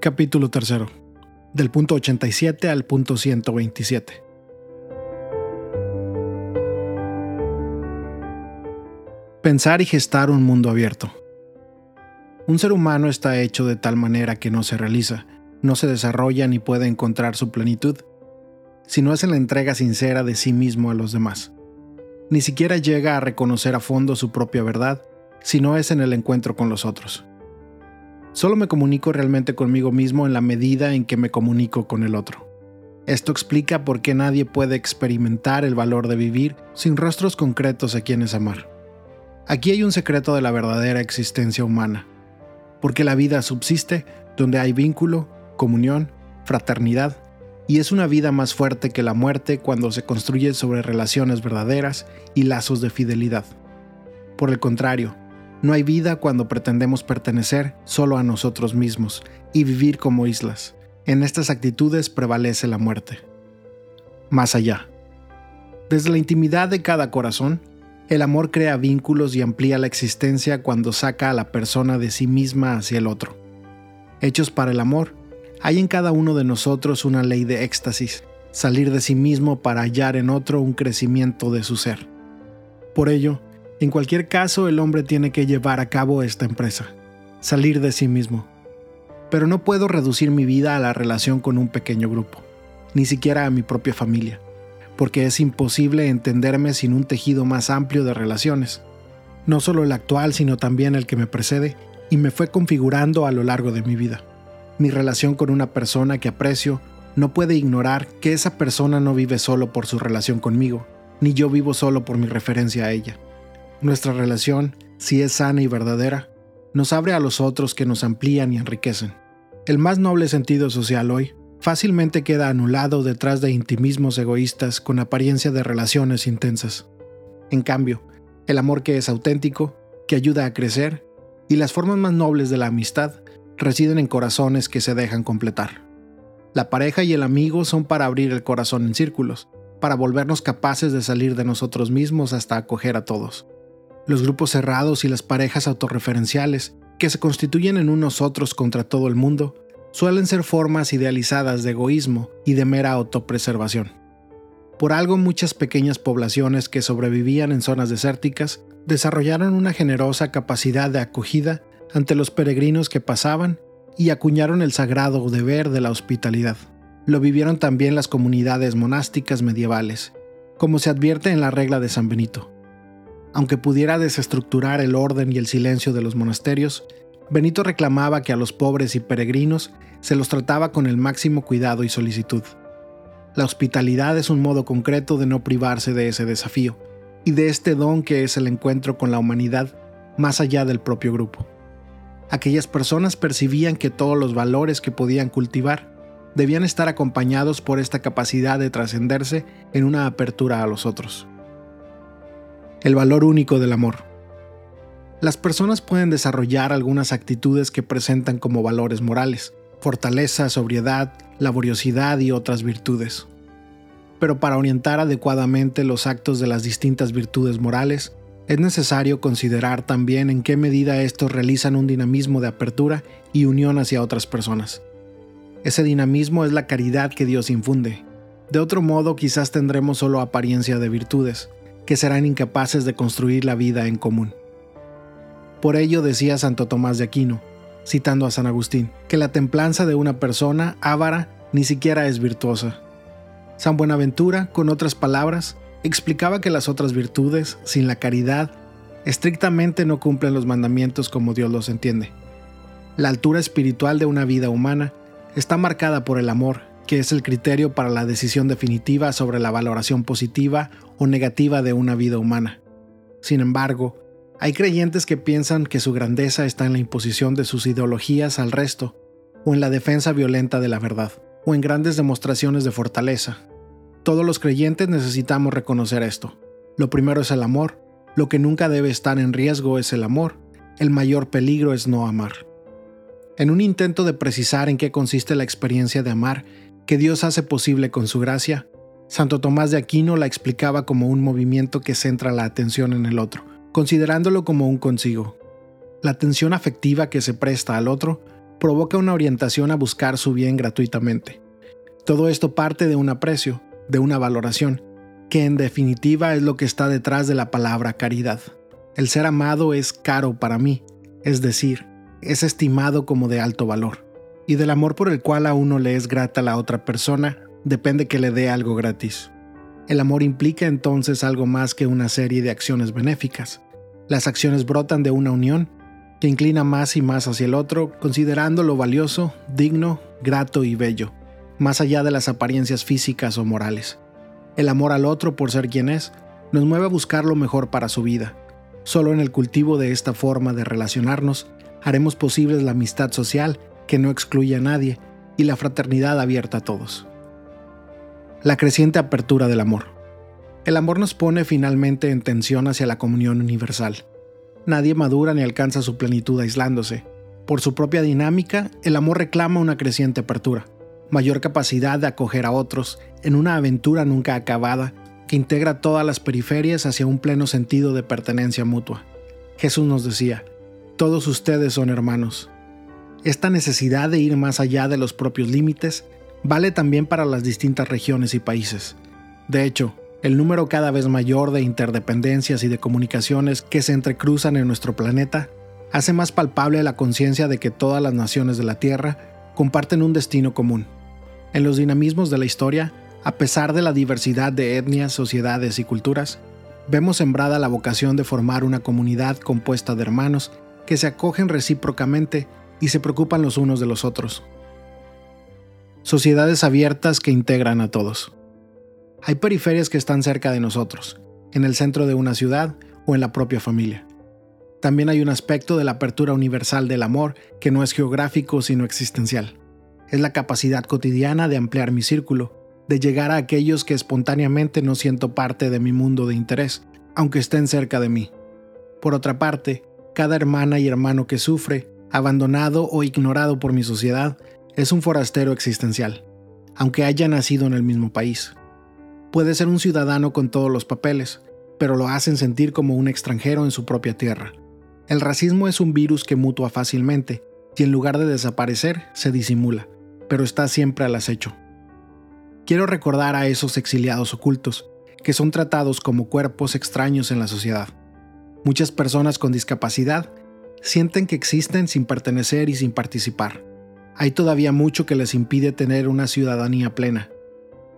Capítulo 3. Del punto 87 al punto 127. Pensar y gestar un mundo abierto. Un ser humano está hecho de tal manera que no se realiza, no se desarrolla ni puede encontrar su plenitud, si no es en la entrega sincera de sí mismo a los demás. Ni siquiera llega a reconocer a fondo su propia verdad, si no es en el encuentro con los otros. Solo me comunico realmente conmigo mismo en la medida en que me comunico con el otro. Esto explica por qué nadie puede experimentar el valor de vivir sin rostros concretos a quienes amar. Aquí hay un secreto de la verdadera existencia humana, porque la vida subsiste donde hay vínculo, comunión, fraternidad, y es una vida más fuerte que la muerte cuando se construye sobre relaciones verdaderas y lazos de fidelidad. Por el contrario, no hay vida cuando pretendemos pertenecer solo a nosotros mismos y vivir como islas. En estas actitudes prevalece la muerte. Más allá. Desde la intimidad de cada corazón, el amor crea vínculos y amplía la existencia cuando saca a la persona de sí misma hacia el otro. Hechos para el amor, hay en cada uno de nosotros una ley de éxtasis, salir de sí mismo para hallar en otro un crecimiento de su ser. Por ello, en cualquier caso, el hombre tiene que llevar a cabo esta empresa, salir de sí mismo. Pero no puedo reducir mi vida a la relación con un pequeño grupo, ni siquiera a mi propia familia, porque es imposible entenderme sin un tejido más amplio de relaciones, no solo el actual, sino también el que me precede y me fue configurando a lo largo de mi vida. Mi relación con una persona que aprecio no puede ignorar que esa persona no vive solo por su relación conmigo, ni yo vivo solo por mi referencia a ella. Nuestra relación, si es sana y verdadera, nos abre a los otros que nos amplían y enriquecen. El más noble sentido social hoy fácilmente queda anulado detrás de intimismos egoístas con apariencia de relaciones intensas. En cambio, el amor que es auténtico, que ayuda a crecer, y las formas más nobles de la amistad residen en corazones que se dejan completar. La pareja y el amigo son para abrir el corazón en círculos, para volvernos capaces de salir de nosotros mismos hasta acoger a todos los grupos cerrados y las parejas autorreferenciales, que se constituyen en unos otros contra todo el mundo, suelen ser formas idealizadas de egoísmo y de mera autopreservación. Por algo muchas pequeñas poblaciones que sobrevivían en zonas desérticas desarrollaron una generosa capacidad de acogida ante los peregrinos que pasaban y acuñaron el sagrado deber de la hospitalidad. Lo vivieron también las comunidades monásticas medievales, como se advierte en la regla de San Benito. Aunque pudiera desestructurar el orden y el silencio de los monasterios, Benito reclamaba que a los pobres y peregrinos se los trataba con el máximo cuidado y solicitud. La hospitalidad es un modo concreto de no privarse de ese desafío y de este don que es el encuentro con la humanidad más allá del propio grupo. Aquellas personas percibían que todos los valores que podían cultivar debían estar acompañados por esta capacidad de trascenderse en una apertura a los otros el valor único del amor. Las personas pueden desarrollar algunas actitudes que presentan como valores morales, fortaleza, sobriedad, laboriosidad y otras virtudes. Pero para orientar adecuadamente los actos de las distintas virtudes morales, es necesario considerar también en qué medida estos realizan un dinamismo de apertura y unión hacia otras personas. Ese dinamismo es la caridad que Dios infunde. De otro modo quizás tendremos solo apariencia de virtudes, que serán incapaces de construir la vida en común. Por ello decía Santo Tomás de Aquino, citando a San Agustín, que la templanza de una persona ávara ni siquiera es virtuosa. San Buenaventura, con otras palabras, explicaba que las otras virtudes, sin la caridad, estrictamente no cumplen los mandamientos como Dios los entiende. La altura espiritual de una vida humana está marcada por el amor, que es el criterio para la decisión definitiva sobre la valoración positiva o negativa de una vida humana. Sin embargo, hay creyentes que piensan que su grandeza está en la imposición de sus ideologías al resto, o en la defensa violenta de la verdad, o en grandes demostraciones de fortaleza. Todos los creyentes necesitamos reconocer esto. Lo primero es el amor, lo que nunca debe estar en riesgo es el amor, el mayor peligro es no amar. En un intento de precisar en qué consiste la experiencia de amar que Dios hace posible con su gracia, Santo Tomás de Aquino la explicaba como un movimiento que centra la atención en el otro, considerándolo como un consigo. La atención afectiva que se presta al otro provoca una orientación a buscar su bien gratuitamente. Todo esto parte de un aprecio, de una valoración, que en definitiva es lo que está detrás de la palabra caridad. El ser amado es caro para mí, es decir, es estimado como de alto valor. Y del amor por el cual a uno le es grata la otra persona, depende que le dé algo gratis. El amor implica entonces algo más que una serie de acciones benéficas. Las acciones brotan de una unión que inclina más y más hacia el otro, considerando lo valioso, digno, grato y bello, más allá de las apariencias físicas o morales. El amor al otro por ser quien es nos mueve a buscar lo mejor para su vida. Solo en el cultivo de esta forma de relacionarnos haremos posibles la amistad social que no excluye a nadie y la fraternidad abierta a todos. La creciente apertura del amor. El amor nos pone finalmente en tensión hacia la comunión universal. Nadie madura ni alcanza su plenitud aislándose. Por su propia dinámica, el amor reclama una creciente apertura, mayor capacidad de acoger a otros en una aventura nunca acabada que integra todas las periferias hacia un pleno sentido de pertenencia mutua. Jesús nos decía, todos ustedes son hermanos. Esta necesidad de ir más allá de los propios límites vale también para las distintas regiones y países. De hecho, el número cada vez mayor de interdependencias y de comunicaciones que se entrecruzan en nuestro planeta hace más palpable la conciencia de que todas las naciones de la Tierra comparten un destino común. En los dinamismos de la historia, a pesar de la diversidad de etnias, sociedades y culturas, vemos sembrada la vocación de formar una comunidad compuesta de hermanos que se acogen recíprocamente y se preocupan los unos de los otros. Sociedades abiertas que integran a todos. Hay periferias que están cerca de nosotros, en el centro de una ciudad o en la propia familia. También hay un aspecto de la apertura universal del amor que no es geográfico sino existencial. Es la capacidad cotidiana de ampliar mi círculo, de llegar a aquellos que espontáneamente no siento parte de mi mundo de interés, aunque estén cerca de mí. Por otra parte, cada hermana y hermano que sufre, abandonado o ignorado por mi sociedad, es un forastero existencial, aunque haya nacido en el mismo país. Puede ser un ciudadano con todos los papeles, pero lo hacen sentir como un extranjero en su propia tierra. El racismo es un virus que mutua fácilmente y en lugar de desaparecer, se disimula, pero está siempre al acecho. Quiero recordar a esos exiliados ocultos, que son tratados como cuerpos extraños en la sociedad. Muchas personas con discapacidad sienten que existen sin pertenecer y sin participar. Hay todavía mucho que les impide tener una ciudadanía plena.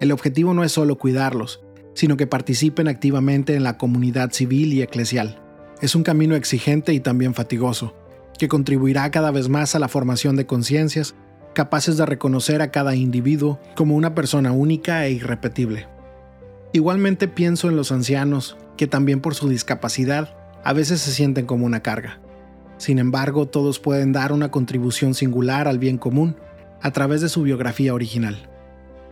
El objetivo no es solo cuidarlos, sino que participen activamente en la comunidad civil y eclesial. Es un camino exigente y también fatigoso, que contribuirá cada vez más a la formación de conciencias capaces de reconocer a cada individuo como una persona única e irrepetible. Igualmente pienso en los ancianos, que también por su discapacidad a veces se sienten como una carga. Sin embargo, todos pueden dar una contribución singular al bien común a través de su biografía original.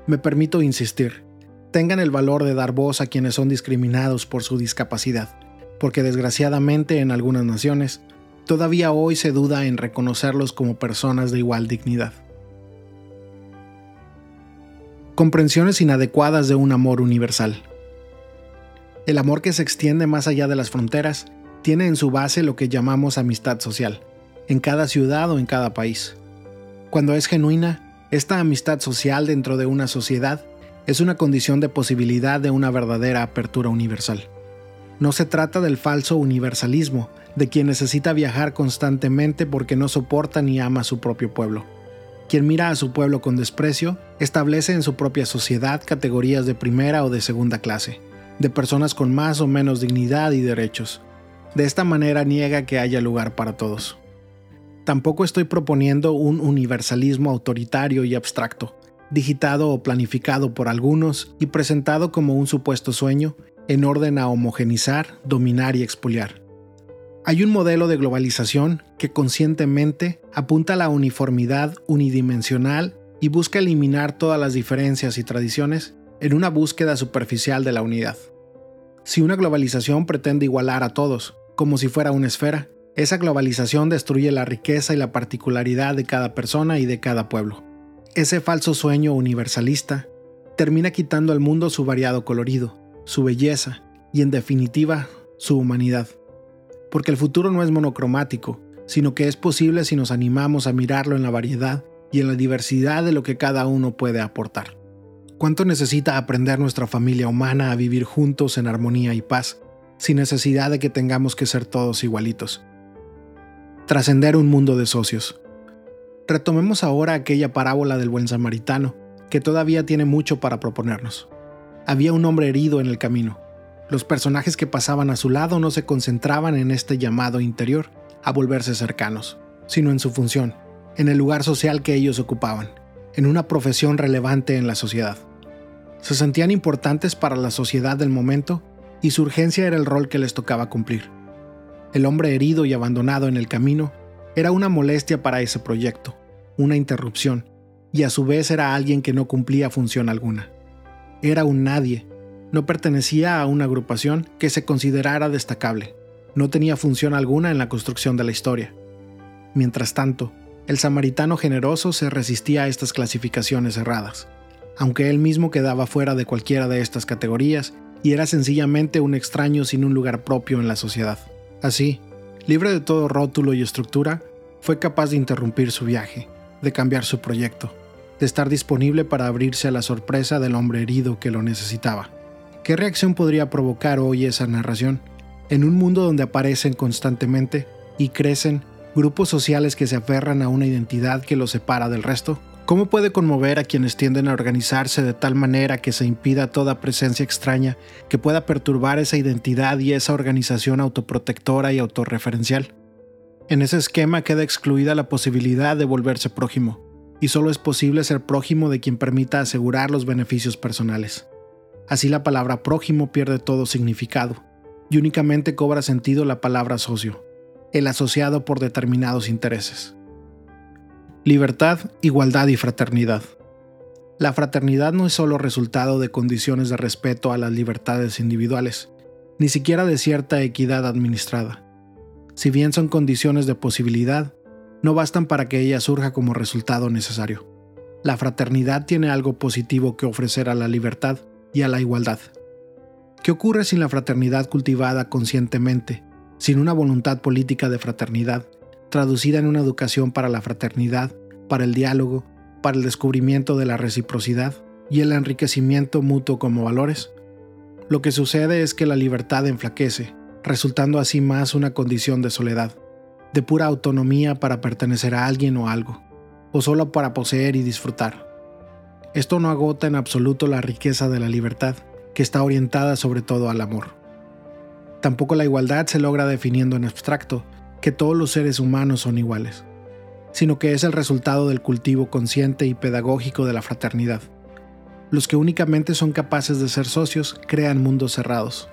Me permito insistir, tengan el valor de dar voz a quienes son discriminados por su discapacidad, porque desgraciadamente en algunas naciones, todavía hoy se duda en reconocerlos como personas de igual dignidad. Comprensiones inadecuadas de un amor universal. El amor que se extiende más allá de las fronteras tiene en su base lo que llamamos amistad social, en cada ciudad o en cada país. Cuando es genuina, esta amistad social dentro de una sociedad es una condición de posibilidad de una verdadera apertura universal. No se trata del falso universalismo, de quien necesita viajar constantemente porque no soporta ni ama a su propio pueblo. Quien mira a su pueblo con desprecio establece en su propia sociedad categorías de primera o de segunda clase, de personas con más o menos dignidad y derechos, de esta manera niega que haya lugar para todos. Tampoco estoy proponiendo un universalismo autoritario y abstracto, digitado o planificado por algunos y presentado como un supuesto sueño en orden a homogenizar, dominar y expoliar. Hay un modelo de globalización que conscientemente apunta a la uniformidad unidimensional y busca eliminar todas las diferencias y tradiciones en una búsqueda superficial de la unidad. Si una globalización pretende igualar a todos, como si fuera una esfera. Esa globalización destruye la riqueza y la particularidad de cada persona y de cada pueblo. Ese falso sueño universalista termina quitando al mundo su variado colorido, su belleza y en definitiva su humanidad. Porque el futuro no es monocromático, sino que es posible si nos animamos a mirarlo en la variedad y en la diversidad de lo que cada uno puede aportar. ¿Cuánto necesita aprender nuestra familia humana a vivir juntos en armonía y paz, sin necesidad de que tengamos que ser todos igualitos? Trascender un mundo de socios. Retomemos ahora aquella parábola del buen samaritano, que todavía tiene mucho para proponernos. Había un hombre herido en el camino. Los personajes que pasaban a su lado no se concentraban en este llamado interior a volverse cercanos, sino en su función, en el lugar social que ellos ocupaban, en una profesión relevante en la sociedad. Se sentían importantes para la sociedad del momento y su urgencia era el rol que les tocaba cumplir. El hombre herido y abandonado en el camino era una molestia para ese proyecto, una interrupción, y a su vez era alguien que no cumplía función alguna. Era un nadie, no pertenecía a una agrupación que se considerara destacable, no tenía función alguna en la construcción de la historia. Mientras tanto, el samaritano generoso se resistía a estas clasificaciones erradas, aunque él mismo quedaba fuera de cualquiera de estas categorías y era sencillamente un extraño sin un lugar propio en la sociedad. Así, libre de todo rótulo y estructura, fue capaz de interrumpir su viaje, de cambiar su proyecto, de estar disponible para abrirse a la sorpresa del hombre herido que lo necesitaba. ¿Qué reacción podría provocar hoy esa narración en un mundo donde aparecen constantemente y crecen grupos sociales que se aferran a una identidad que los separa del resto? ¿Cómo puede conmover a quienes tienden a organizarse de tal manera que se impida toda presencia extraña que pueda perturbar esa identidad y esa organización autoprotectora y autorreferencial? En ese esquema queda excluida la posibilidad de volverse prójimo, y solo es posible ser prójimo de quien permita asegurar los beneficios personales. Así la palabra prójimo pierde todo significado, y únicamente cobra sentido la palabra socio, el asociado por determinados intereses. Libertad, igualdad y fraternidad. La fraternidad no es solo resultado de condiciones de respeto a las libertades individuales, ni siquiera de cierta equidad administrada. Si bien son condiciones de posibilidad, no bastan para que ella surja como resultado necesario. La fraternidad tiene algo positivo que ofrecer a la libertad y a la igualdad. ¿Qué ocurre sin la fraternidad cultivada conscientemente, sin una voluntad política de fraternidad, traducida en una educación para la fraternidad, para el diálogo, para el descubrimiento de la reciprocidad y el enriquecimiento mutuo como valores? Lo que sucede es que la libertad enflaquece, resultando así más una condición de soledad, de pura autonomía para pertenecer a alguien o algo, o solo para poseer y disfrutar. Esto no agota en absoluto la riqueza de la libertad, que está orientada sobre todo al amor. Tampoco la igualdad se logra definiendo en abstracto, que todos los seres humanos son iguales, sino que es el resultado del cultivo consciente y pedagógico de la fraternidad. Los que únicamente son capaces de ser socios crean mundos cerrados.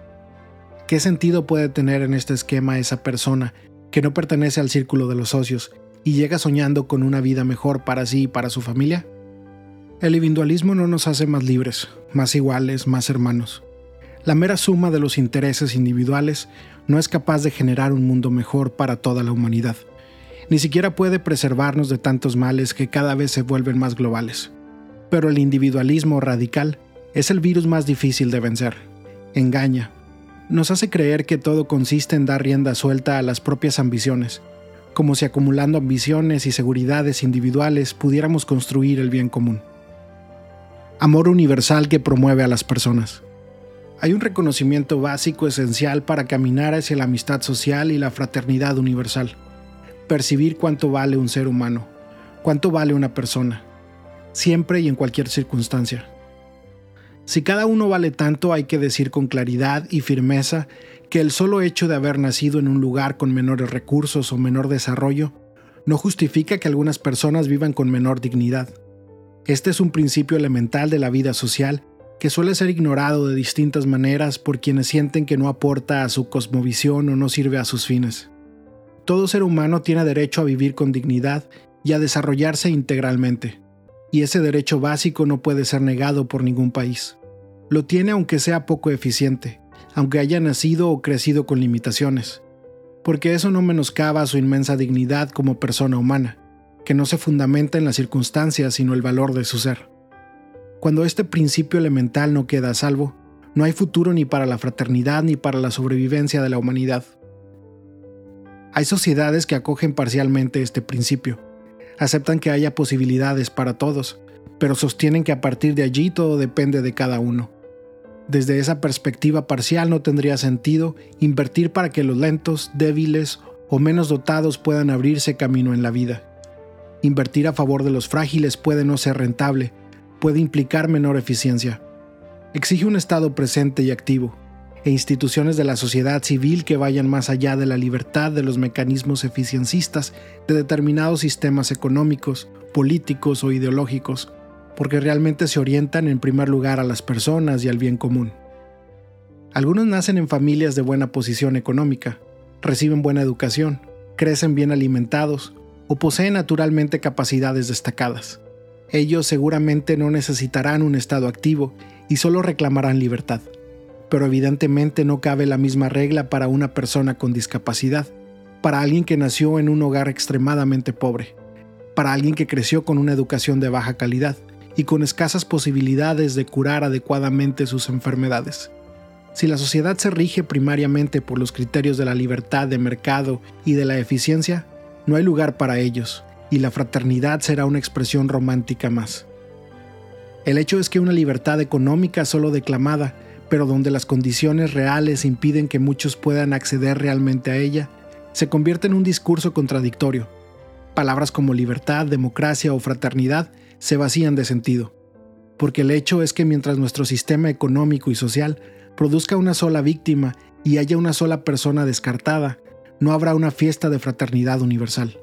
¿Qué sentido puede tener en este esquema esa persona que no pertenece al círculo de los socios y llega soñando con una vida mejor para sí y para su familia? El individualismo no nos hace más libres, más iguales, más hermanos. La mera suma de los intereses individuales no es capaz de generar un mundo mejor para toda la humanidad. Ni siquiera puede preservarnos de tantos males que cada vez se vuelven más globales. Pero el individualismo radical es el virus más difícil de vencer. Engaña. Nos hace creer que todo consiste en dar rienda suelta a las propias ambiciones, como si acumulando ambiciones y seguridades individuales pudiéramos construir el bien común amor universal que promueve a las personas. Hay un reconocimiento básico esencial para caminar hacia la amistad social y la fraternidad universal. Percibir cuánto vale un ser humano, cuánto vale una persona, siempre y en cualquier circunstancia. Si cada uno vale tanto, hay que decir con claridad y firmeza que el solo hecho de haber nacido en un lugar con menores recursos o menor desarrollo no justifica que algunas personas vivan con menor dignidad este es un principio elemental de la vida social que suele ser ignorado de distintas maneras por quienes sienten que no aporta a su cosmovisión o no sirve a sus fines. Todo ser humano tiene derecho a vivir con dignidad y a desarrollarse integralmente, y ese derecho básico no puede ser negado por ningún país. Lo tiene aunque sea poco eficiente, aunque haya nacido o crecido con limitaciones, porque eso no menoscaba su inmensa dignidad como persona humana que no se fundamenta en las circunstancias sino el valor de su ser. Cuando este principio elemental no queda a salvo, no hay futuro ni para la fraternidad ni para la sobrevivencia de la humanidad. Hay sociedades que acogen parcialmente este principio, aceptan que haya posibilidades para todos, pero sostienen que a partir de allí todo depende de cada uno. Desde esa perspectiva parcial no tendría sentido invertir para que los lentos, débiles o menos dotados puedan abrirse camino en la vida. Invertir a favor de los frágiles puede no ser rentable, puede implicar menor eficiencia. Exige un Estado presente y activo, e instituciones de la sociedad civil que vayan más allá de la libertad de los mecanismos eficiencistas de determinados sistemas económicos, políticos o ideológicos, porque realmente se orientan en primer lugar a las personas y al bien común. Algunos nacen en familias de buena posición económica, reciben buena educación, crecen bien alimentados o poseen naturalmente capacidades destacadas. Ellos seguramente no necesitarán un Estado activo y solo reclamarán libertad pero evidentemente no cabe la misma regla para una persona con discapacidad, para alguien que nació en un hogar extremadamente pobre, para alguien que creció con una educación de baja calidad y con escasas posibilidades de curar adecuadamente sus enfermedades. Si la sociedad se rige primariamente por los criterios de la libertad de mercado y de la eficiencia, no hay lugar para ellos, y la fraternidad será una expresión romántica más. El hecho es que una libertad económica solo declamada pero donde las condiciones reales impiden que muchos puedan acceder realmente a ella, se convierte en un discurso contradictorio. Palabras como libertad, democracia o fraternidad se vacían de sentido, porque el hecho es que mientras nuestro sistema económico y social produzca una sola víctima y haya una sola persona descartada, no habrá una fiesta de fraternidad universal.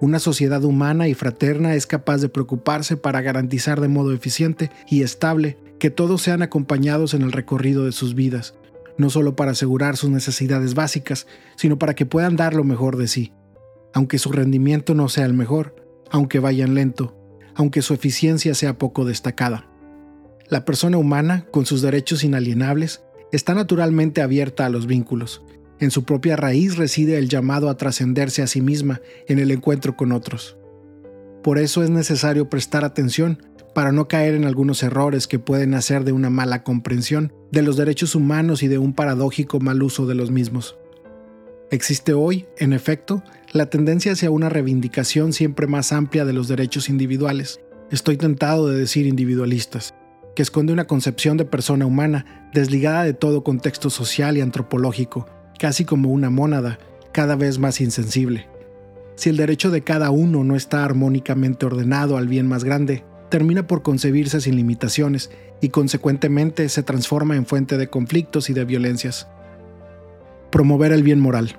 Una sociedad humana y fraterna es capaz de preocuparse para garantizar de modo eficiente y estable que todos sean acompañados en el recorrido de sus vidas, no solo para asegurar sus necesidades básicas, sino para que puedan dar lo mejor de sí, aunque su rendimiento no sea el mejor, aunque vayan lento, aunque su eficiencia sea poco destacada. La persona humana, con sus derechos inalienables, está naturalmente abierta a los vínculos. En su propia raíz reside el llamado a trascenderse a sí misma en el encuentro con otros. Por eso es necesario prestar atención para no caer en algunos errores que pueden hacer de una mala comprensión de los derechos humanos y de un paradójico mal uso de los mismos. Existe hoy, en efecto, la tendencia hacia una reivindicación siempre más amplia de los derechos individuales, estoy tentado de decir individualistas, que esconde una concepción de persona humana desligada de todo contexto social y antropológico, casi como una mónada, cada vez más insensible. Si el derecho de cada uno no está armónicamente ordenado al bien más grande, termina por concebirse sin limitaciones y consecuentemente se transforma en fuente de conflictos y de violencias. Promover el bien moral.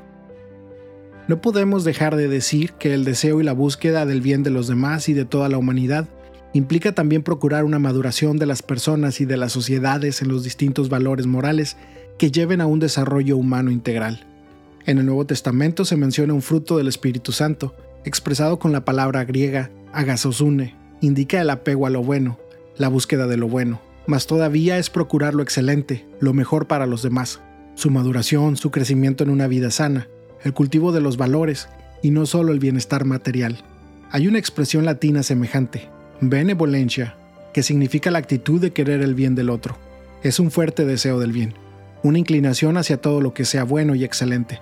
No podemos dejar de decir que el deseo y la búsqueda del bien de los demás y de toda la humanidad implica también procurar una maduración de las personas y de las sociedades en los distintos valores morales que lleven a un desarrollo humano integral. En el Nuevo Testamento se menciona un fruto del Espíritu Santo, expresado con la palabra griega agasosune, indica el apego a lo bueno, la búsqueda de lo bueno, mas todavía es procurar lo excelente, lo mejor para los demás, su maduración, su crecimiento en una vida sana, el cultivo de los valores y no solo el bienestar material. Hay una expresión latina semejante, benevolencia, que significa la actitud de querer el bien del otro. Es un fuerte deseo del bien, una inclinación hacia todo lo que sea bueno y excelente,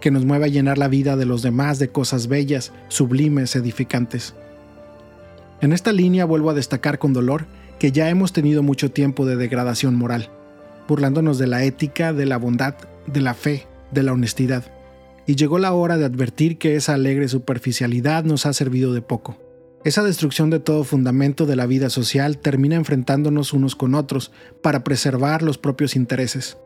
que nos mueve a llenar la vida de los demás de cosas bellas, sublimes, edificantes. En esta línea vuelvo a destacar con dolor que ya hemos tenido mucho tiempo de degradación moral, burlándonos de la ética, de la bondad, de la fe, de la honestidad. Y llegó la hora de advertir que esa alegre superficialidad nos ha servido de poco. Esa destrucción de todo fundamento de la vida social termina enfrentándonos unos con otros para preservar los propios intereses.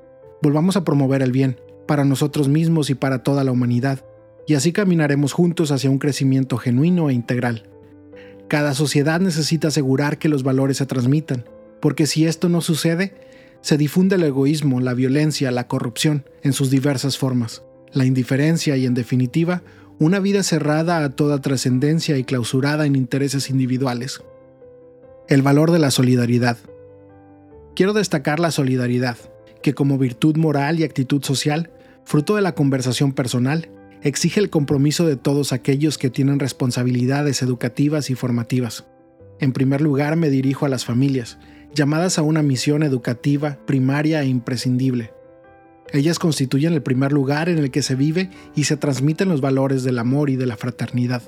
Volvamos a promover el bien, para nosotros mismos y para toda la humanidad, y así caminaremos juntos hacia un crecimiento genuino e integral. Cada sociedad necesita asegurar que los valores se transmitan, porque si esto no sucede, se difunde el egoísmo, la violencia, la corrupción en sus diversas formas, la indiferencia y, en definitiva, una vida cerrada a toda trascendencia y clausurada en intereses individuales. El valor de la solidaridad. Quiero destacar la solidaridad, que como virtud moral y actitud social, fruto de la conversación personal, exige el compromiso de todos aquellos que tienen responsabilidades educativas y formativas. En primer lugar me dirijo a las familias, llamadas a una misión educativa primaria e imprescindible. Ellas constituyen el primer lugar en el que se vive y se transmiten los valores del amor y de la fraternidad,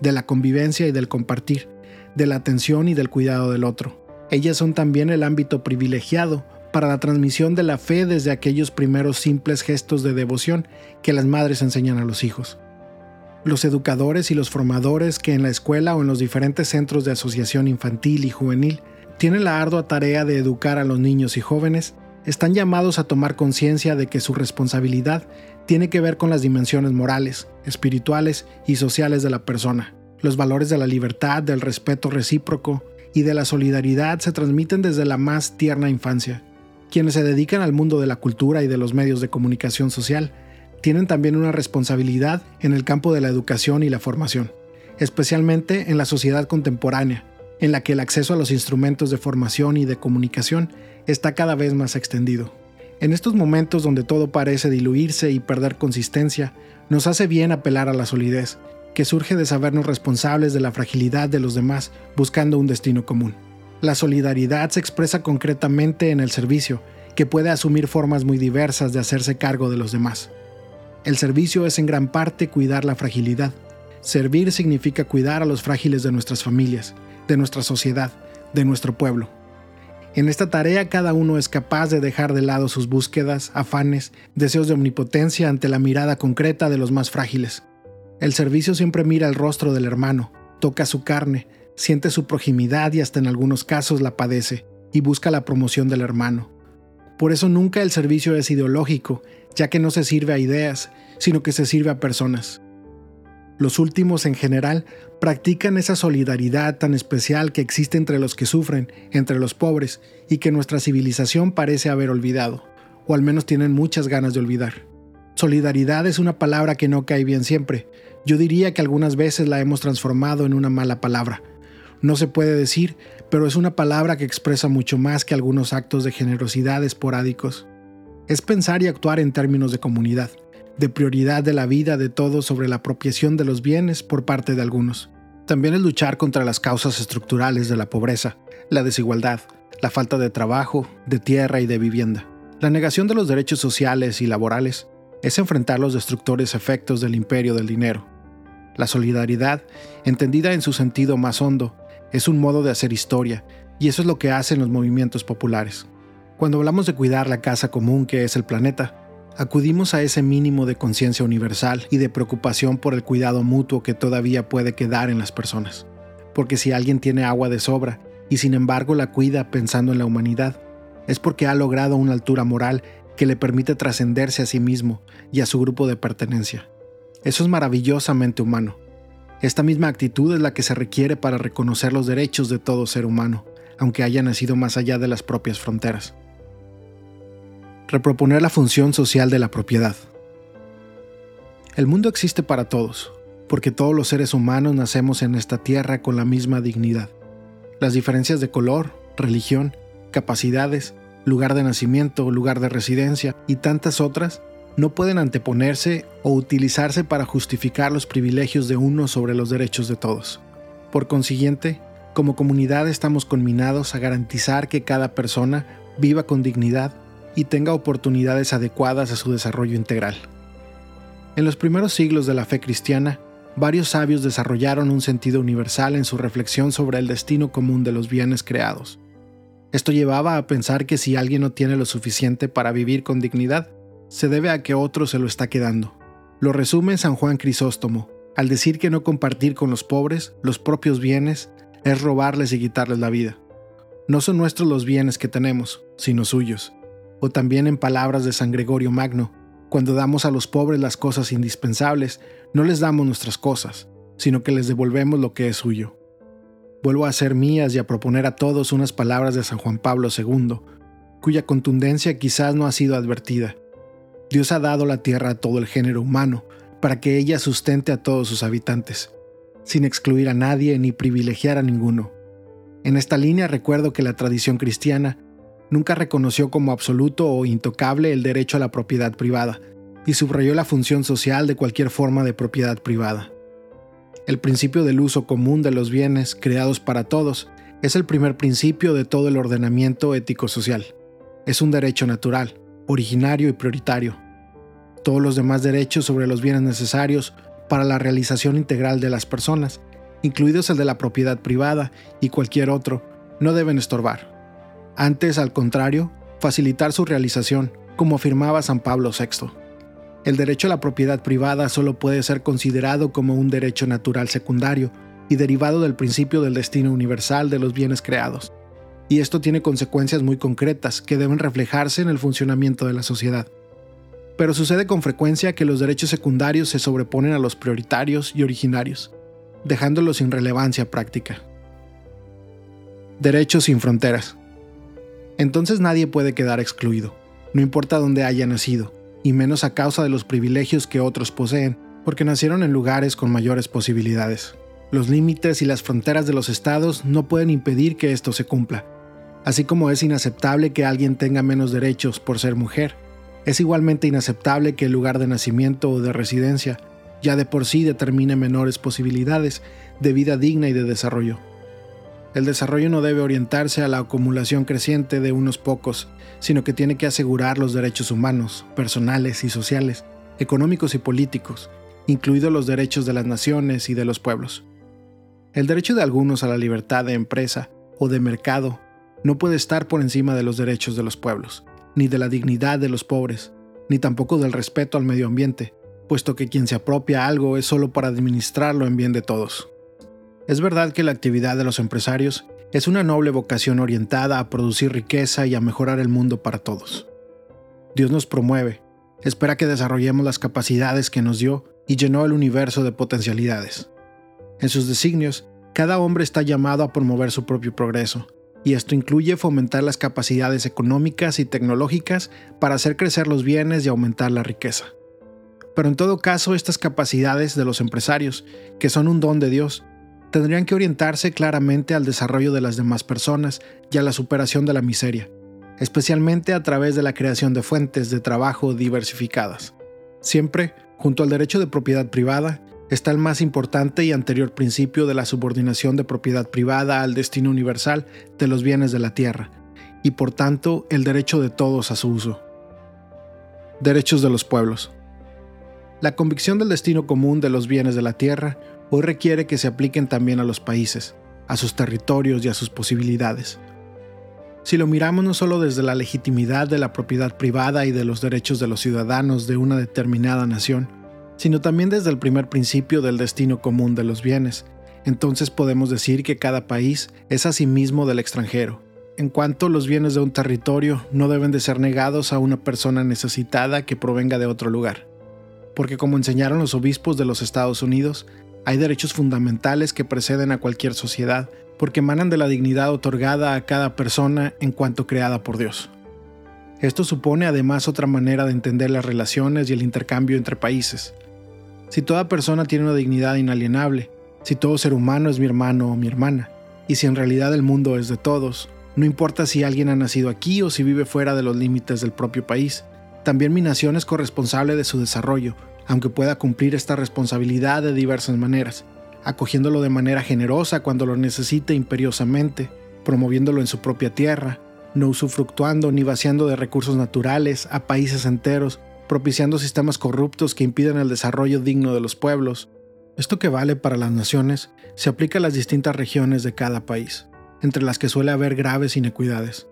de la convivencia y del compartir, de la atención y del cuidado del otro. Ellas son también el ámbito privilegiado para la transmisión de la fe desde aquellos primeros simples gestos de devoción que las madres enseñan a los hijos. Los educadores y los formadores que en la escuela o en los diferentes centros de asociación infantil y juvenil tienen la ardua tarea de educar a los niños y jóvenes están llamados a tomar conciencia de que su responsabilidad tiene que ver con las dimensiones morales, espirituales y sociales de la persona. Los valores de la libertad, del respeto recíproco y de la solidaridad se transmiten desde la más tierna infancia. Quienes se dedican al mundo de la cultura y de los medios de comunicación social tienen también una responsabilidad en el campo de la educación y la formación, especialmente en la sociedad contemporánea, en la que el acceso a los instrumentos de formación y de comunicación está cada vez más extendido. En estos momentos donde todo parece diluirse y perder consistencia, nos hace bien apelar a la solidez, que surge de sabernos responsables de la fragilidad de los demás buscando un destino común. La solidaridad se expresa concretamente en el servicio, que puede asumir formas muy diversas de hacerse cargo de los demás. El servicio es en gran parte cuidar la fragilidad. Servir significa cuidar a los frágiles de nuestras familias, de nuestra sociedad, de nuestro pueblo. En esta tarea cada uno es capaz de dejar de lado sus búsquedas, afanes, deseos de omnipotencia ante la mirada concreta de los más frágiles. El servicio siempre mira el rostro del hermano, toca su carne, siente su proximidad y hasta en algunos casos la padece, y busca la promoción del hermano. Por eso nunca el servicio es ideológico, ya que no se sirve a ideas, sino que se sirve a personas. Los últimos en general practican esa solidaridad tan especial que existe entre los que sufren, entre los pobres, y que nuestra civilización parece haber olvidado, o al menos tienen muchas ganas de olvidar. Solidaridad es una palabra que no cae bien siempre. Yo diría que algunas veces la hemos transformado en una mala palabra. No se puede decir, pero es una palabra que expresa mucho más que algunos actos de generosidad esporádicos. Es pensar y actuar en términos de comunidad de prioridad de la vida de todos sobre la apropiación de los bienes por parte de algunos. También es luchar contra las causas estructurales de la pobreza, la desigualdad, la falta de trabajo, de tierra y de vivienda. La negación de los derechos sociales y laborales es enfrentar los destructores efectos del imperio del dinero. La solidaridad, entendida en su sentido más hondo, es un modo de hacer historia, y eso es lo que hacen los movimientos populares. Cuando hablamos de cuidar la casa común que es el planeta, acudimos a ese mínimo de conciencia universal y de preocupación por el cuidado mutuo que todavía puede quedar en las personas. Porque si alguien tiene agua de sobra y sin embargo la cuida pensando en la humanidad, es porque ha logrado una altura moral que le permite trascenderse a sí mismo y a su grupo de pertenencia. Eso es maravillosamente humano. Esta misma actitud es la que se requiere para reconocer los derechos de todo ser humano, aunque haya nacido más allá de las propias fronteras reproponer la función social de la propiedad. El mundo existe para todos, porque todos los seres humanos nacemos en esta tierra con la misma dignidad. Las diferencias de color, religión, capacidades, lugar de nacimiento, lugar de residencia y tantas otras no pueden anteponerse o utilizarse para justificar los privilegios de uno sobre los derechos de todos. Por consiguiente, como comunidad estamos conminados a garantizar que cada persona viva con dignidad y tenga oportunidades adecuadas a su desarrollo integral. En los primeros siglos de la fe cristiana, varios sabios desarrollaron un sentido universal en su reflexión sobre el destino común de los bienes creados. Esto llevaba a pensar que si alguien no tiene lo suficiente para vivir con dignidad, se debe a que otro se lo está quedando. Lo resume San Juan Crisóstomo, al decir que no compartir con los pobres los propios bienes es robarles y quitarles la vida. No son nuestros los bienes que tenemos, sino suyos o también en palabras de San Gregorio Magno, cuando damos a los pobres las cosas indispensables, no les damos nuestras cosas, sino que les devolvemos lo que es suyo. Vuelvo a hacer mías y a proponer a todos unas palabras de San Juan Pablo II, cuya contundencia quizás no ha sido advertida. Dios ha dado la tierra a todo el género humano, para que ella sustente a todos sus habitantes, sin excluir a nadie ni privilegiar a ninguno. En esta línea recuerdo que la tradición cristiana nunca reconoció como absoluto o intocable el derecho a la propiedad privada, y subrayó la función social de cualquier forma de propiedad privada. El principio del uso común de los bienes creados para todos es el primer principio de todo el ordenamiento ético-social. Es un derecho natural, originario y prioritario. Todos los demás derechos sobre los bienes necesarios para la realización integral de las personas, incluidos el de la propiedad privada y cualquier otro, no deben estorbar. Antes, al contrario, facilitar su realización, como afirmaba San Pablo VI. El derecho a la propiedad privada solo puede ser considerado como un derecho natural secundario y derivado del principio del destino universal de los bienes creados. Y esto tiene consecuencias muy concretas que deben reflejarse en el funcionamiento de la sociedad. Pero sucede con frecuencia que los derechos secundarios se sobreponen a los prioritarios y originarios, dejándolos sin relevancia práctica. Derechos sin fronteras. Entonces nadie puede quedar excluido, no importa dónde haya nacido, y menos a causa de los privilegios que otros poseen, porque nacieron en lugares con mayores posibilidades. Los límites y las fronteras de los estados no pueden impedir que esto se cumpla, así como es inaceptable que alguien tenga menos derechos por ser mujer. Es igualmente inaceptable que el lugar de nacimiento o de residencia ya de por sí determine menores posibilidades de vida digna y de desarrollo. El desarrollo no debe orientarse a la acumulación creciente de unos pocos, sino que tiene que asegurar los derechos humanos, personales y sociales, económicos y políticos, incluidos los derechos de las naciones y de los pueblos. El derecho de algunos a la libertad de empresa o de mercado no puede estar por encima de los derechos de los pueblos, ni de la dignidad de los pobres, ni tampoco del respeto al medio ambiente, puesto que quien se apropia algo es solo para administrarlo en bien de todos. Es verdad que la actividad de los empresarios es una noble vocación orientada a producir riqueza y a mejorar el mundo para todos. Dios nos promueve, espera que desarrollemos las capacidades que nos dio y llenó el universo de potencialidades. En sus designios, cada hombre está llamado a promover su propio progreso, y esto incluye fomentar las capacidades económicas y tecnológicas para hacer crecer los bienes y aumentar la riqueza. Pero en todo caso, estas capacidades de los empresarios, que son un don de Dios, tendrían que orientarse claramente al desarrollo de las demás personas y a la superación de la miseria, especialmente a través de la creación de fuentes de trabajo diversificadas. Siempre, junto al derecho de propiedad privada, está el más importante y anterior principio de la subordinación de propiedad privada al destino universal de los bienes de la tierra, y por tanto el derecho de todos a su uso. Derechos de los pueblos. La convicción del destino común de los bienes de la tierra hoy requiere que se apliquen también a los países, a sus territorios y a sus posibilidades. Si lo miramos no solo desde la legitimidad de la propiedad privada y de los derechos de los ciudadanos de una determinada nación, sino también desde el primer principio del destino común de los bienes, entonces podemos decir que cada país es a sí mismo del extranjero, en cuanto los bienes de un territorio no deben de ser negados a una persona necesitada que provenga de otro lugar. Porque como enseñaron los obispos de los Estados Unidos, hay derechos fundamentales que preceden a cualquier sociedad, porque emanan de la dignidad otorgada a cada persona en cuanto creada por Dios. Esto supone además otra manera de entender las relaciones y el intercambio entre países. Si toda persona tiene una dignidad inalienable, si todo ser humano es mi hermano o mi hermana, y si en realidad el mundo es de todos, no importa si alguien ha nacido aquí o si vive fuera de los límites del propio país, también mi nación es corresponsable de su desarrollo aunque pueda cumplir esta responsabilidad de diversas maneras, acogiéndolo de manera generosa cuando lo necesite imperiosamente, promoviéndolo en su propia tierra, no usufructuando ni vaciando de recursos naturales a países enteros, propiciando sistemas corruptos que impiden el desarrollo digno de los pueblos. Esto que vale para las naciones se aplica a las distintas regiones de cada país, entre las que suele haber graves inequidades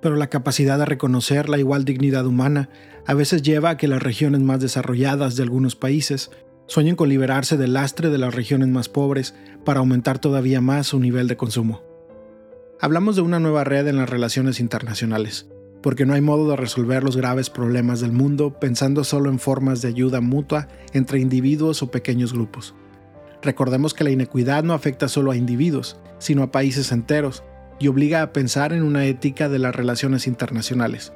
pero la capacidad de reconocer la igual dignidad humana a veces lleva a que las regiones más desarrolladas de algunos países sueñen con liberarse del lastre de las regiones más pobres para aumentar todavía más su nivel de consumo. Hablamos de una nueva red en las relaciones internacionales, porque no hay modo de resolver los graves problemas del mundo pensando solo en formas de ayuda mutua entre individuos o pequeños grupos. Recordemos que la inequidad no afecta solo a individuos, sino a países enteros, y obliga a pensar en una ética de las relaciones internacionales.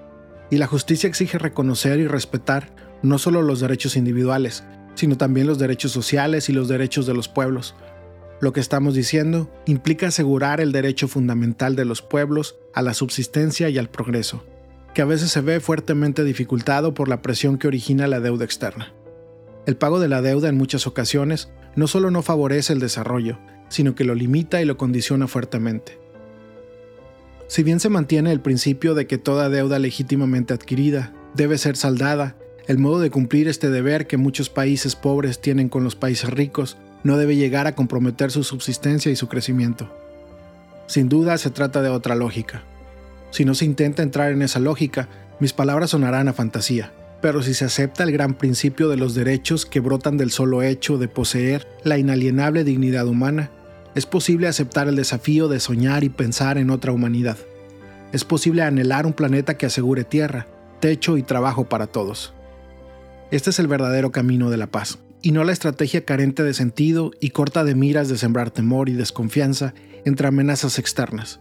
Y la justicia exige reconocer y respetar no solo los derechos individuales, sino también los derechos sociales y los derechos de los pueblos. Lo que estamos diciendo implica asegurar el derecho fundamental de los pueblos a la subsistencia y al progreso, que a veces se ve fuertemente dificultado por la presión que origina la deuda externa. El pago de la deuda en muchas ocasiones no solo no favorece el desarrollo, sino que lo limita y lo condiciona fuertemente. Si bien se mantiene el principio de que toda deuda legítimamente adquirida debe ser saldada, el modo de cumplir este deber que muchos países pobres tienen con los países ricos no debe llegar a comprometer su subsistencia y su crecimiento. Sin duda se trata de otra lógica. Si no se intenta entrar en esa lógica, mis palabras sonarán a fantasía, pero si se acepta el gran principio de los derechos que brotan del solo hecho de poseer la inalienable dignidad humana, es posible aceptar el desafío de soñar y pensar en otra humanidad. Es posible anhelar un planeta que asegure tierra, techo y trabajo para todos. Este es el verdadero camino de la paz, y no la estrategia carente de sentido y corta de miras de sembrar temor y desconfianza entre amenazas externas.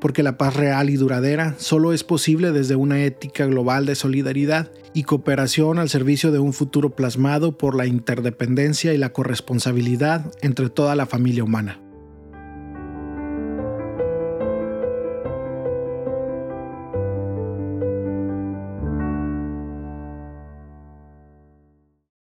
Porque la paz real y duradera solo es posible desde una ética global de solidaridad y cooperación al servicio de un futuro plasmado por la interdependencia y la corresponsabilidad entre toda la familia humana.